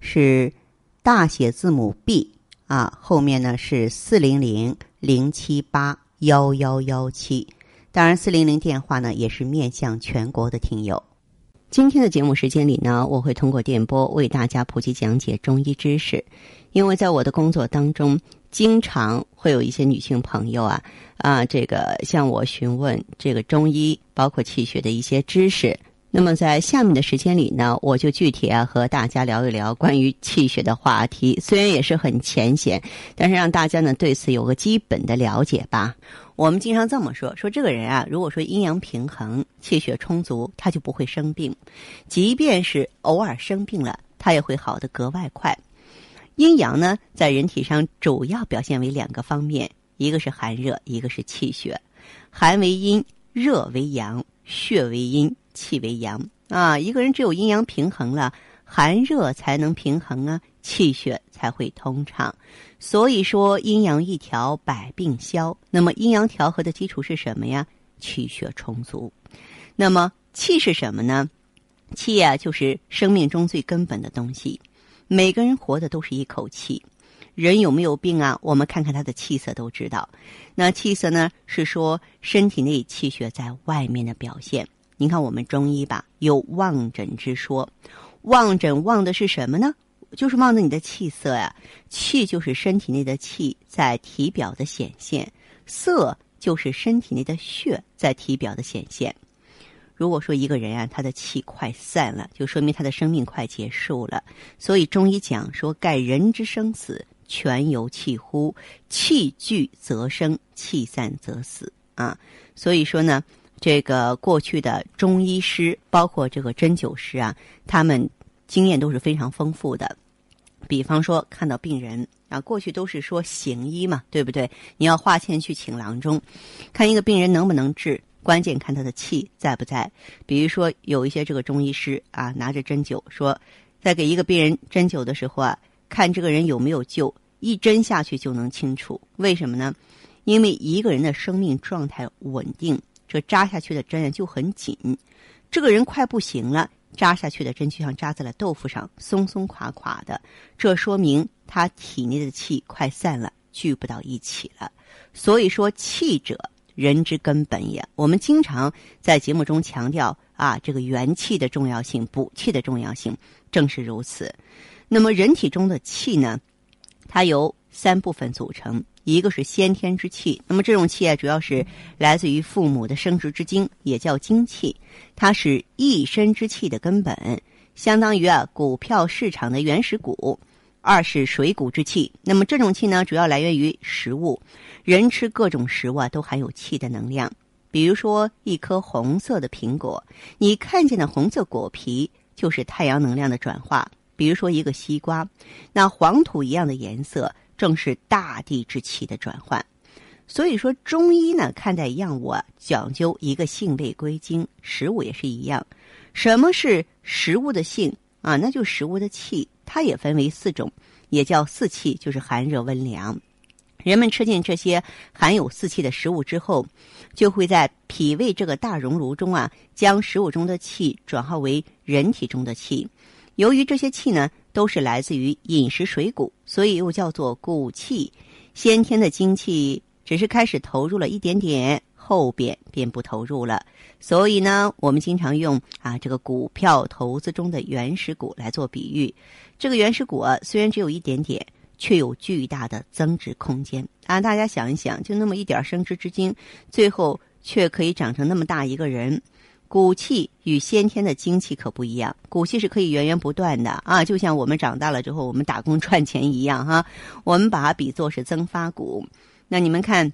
是大写字母 B 啊，后面呢是四零零零七八幺幺幺七。当然，四零零电话呢也是面向全国的听友。今天的节目时间里呢，我会通过电波为大家普及讲解中医知识，因为在我的工作当中，经常会有一些女性朋友啊啊，这个向我询问这个中医包括气血的一些知识。那么在下面的时间里呢，我就具体啊和大家聊一聊关于气血的话题，虽然也是很浅显，但是让大家呢对此有个基本的了解吧。我们经常这么说：说这个人啊，如果说阴阳平衡、气血充足，他就不会生病；即便是偶尔生病了，他也会好的格外快。阴阳呢，在人体上主要表现为两个方面，一个是寒热，一个是气血。寒为阴，热为阳，血为阴，气为阳啊。一个人只有阴阳平衡了，寒热才能平衡啊，气血才会通畅。所以说，阴阳一调，百病消。那么，阴阳调和的基础是什么呀？气血充足。那么，气是什么呢？气呀，就是生命中最根本的东西。每个人活的都是一口气。人有没有病啊？我们看看他的气色都知道。那气色呢，是说身体内气血在外面的表现。您看我们中医吧，有望诊之说。望诊望的是什么呢？就是望着你的气色呀，气就是身体内的气在体表的显现，色就是身体内的血在体表的显现。如果说一个人啊，他的气快散了，就说明他的生命快结束了。所以中医讲说，盖人之生死，全由气乎？气聚则生，气散则死啊。所以说呢，这个过去的中医师，包括这个针灸师啊，他们。经验都是非常丰富的，比方说看到病人啊，过去都是说行医嘛，对不对？你要花钱去请郎中，看一个病人能不能治，关键看他的气在不在。比如说有一些这个中医师啊，拿着针灸说，在给一个病人针灸的时候啊，看这个人有没有救，一针下去就能清楚。为什么呢？因为一个人的生命状态稳定，这扎下去的针就很紧，这个人快不行了。扎下去的针就像扎在了豆腐上，松松垮垮的，这说明他体内的气快散了，聚不到一起了。所以说，气者，人之根本也。我们经常在节目中强调啊，这个元气的重要性，补气的重要性，正是如此。那么，人体中的气呢，它由三部分组成。一个是先天之气，那么这种气啊，主要是来自于父母的生殖之精，也叫精气，它是一身之气的根本，相当于啊股票市场的原始股。二是水谷之气，那么这种气呢，主要来源于食物，人吃各种食物啊，都含有气的能量。比如说一颗红色的苹果，你看见的红色果皮就是太阳能量的转化。比如说一个西瓜，那黄土一样的颜色。正是大地之气的转换，所以说中医呢看待药物啊，讲究一个性味归经，食物也是一样。什么是食物的性啊？那就食物的气，它也分为四种，也叫四气，就是寒热温凉。人们吃进这些含有四气的食物之后，就会在脾胃这个大熔炉中啊，将食物中的气转化为人体中的气。由于这些气呢。都是来自于饮食水谷，所以又叫做谷气。先天的精气只是开始投入了一点点，后边便不投入了。所以呢，我们经常用啊这个股票投资中的原始股来做比喻。这个原始股啊，虽然只有一点点，却有巨大的增值空间啊！大家想一想，就那么一点生殖之精，最后却可以长成那么大一个人。骨气与先天的精气可不一样，骨气是可以源源不断的啊，就像我们长大了之后，我们打工赚钱一样哈。我们把它比作是增发股。那你们看，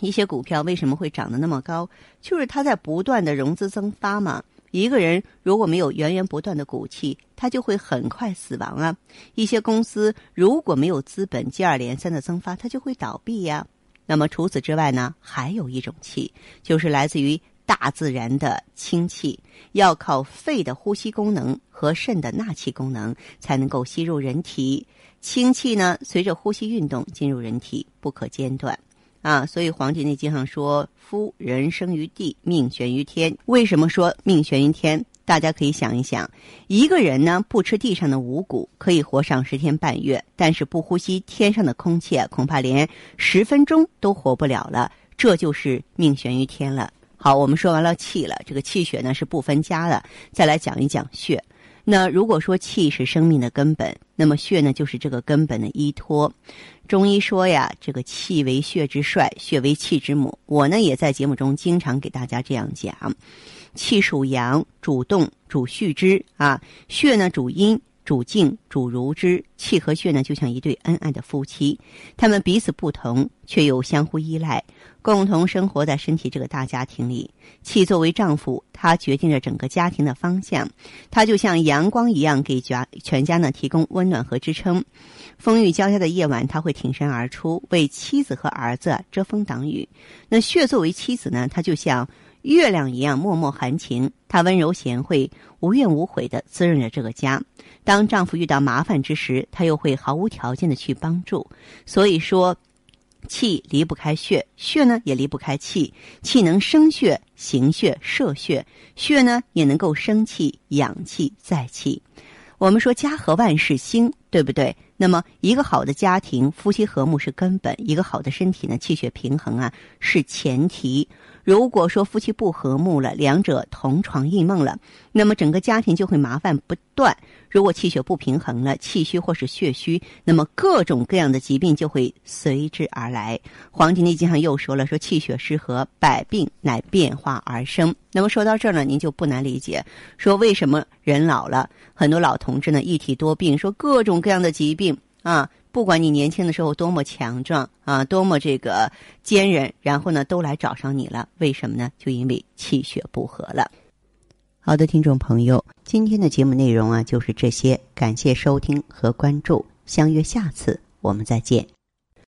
一些股票为什么会涨得那么高？就是它在不断的融资增发嘛。一个人如果没有源源不断的骨气，他就会很快死亡啊。一些公司如果没有资本接二连三的增发，它就会倒闭呀。那么除此之外呢，还有一种气，就是来自于大自然的氢气，要靠肺的呼吸功能和肾的纳气功能才能够吸入人体。氢气呢，随着呼吸运动进入人体，不可间断。啊，所以《黄帝内经》上说：“夫人生于地，命悬于天。”为什么说命悬于天？大家可以想一想，一个人呢不吃地上的五谷，可以活上十天半月；但是不呼吸天上的空气，恐怕连十分钟都活不了了。这就是命悬于天了。好，我们说完了气了，这个气血呢是不分家的。再来讲一讲血。那如果说气是生命的根本，那么血呢就是这个根本的依托。中医说呀，这个气为血之帅，血为气之母。我呢也在节目中经常给大家这样讲：气属阳，主动，主蓄之啊；血呢主阴。主静主如之，气和血呢，就像一对恩爱的夫妻，他们彼此不同，却又相互依赖，共同生活在身体这个大家庭里。气作为丈夫，他决定着整个家庭的方向，他就像阳光一样，给家全家呢提供温暖和支撑。风雨交加的夜晚，他会挺身而出，为妻子和儿子遮风挡雨。那血作为妻子呢，他就像。月亮一样默默含情，她温柔贤惠，无怨无悔的滋润着这个家。当丈夫遇到麻烦之时，她又会毫无条件的去帮助。所以说，气离不开血，血呢也离不开气。气能生血、行血、摄血，血呢也能够生气、养气、载气。我们说家和万事兴，对不对？那么一个好的家庭，夫妻和睦是根本；一个好的身体呢，气血平衡啊是前提。如果说夫妻不和睦了，两者同床异梦了，那么整个家庭就会麻烦不断。如果气血不平衡了，气虚或是血虚，那么各种各样的疾病就会随之而来。《黄帝内经》上又说了，说气血失和，百病乃变化而生。那么说到这儿呢，您就不难理解，说为什么人老了，很多老同志呢一体多病，说各种各样的疾病啊。不管你年轻的时候多么强壮啊，多么这个坚韧，然后呢，都来找上你了。为什么呢？就因为气血不和了。好的，听众朋友，今天的节目内容啊，就是这些。感谢收听和关注，相约下次我们再见。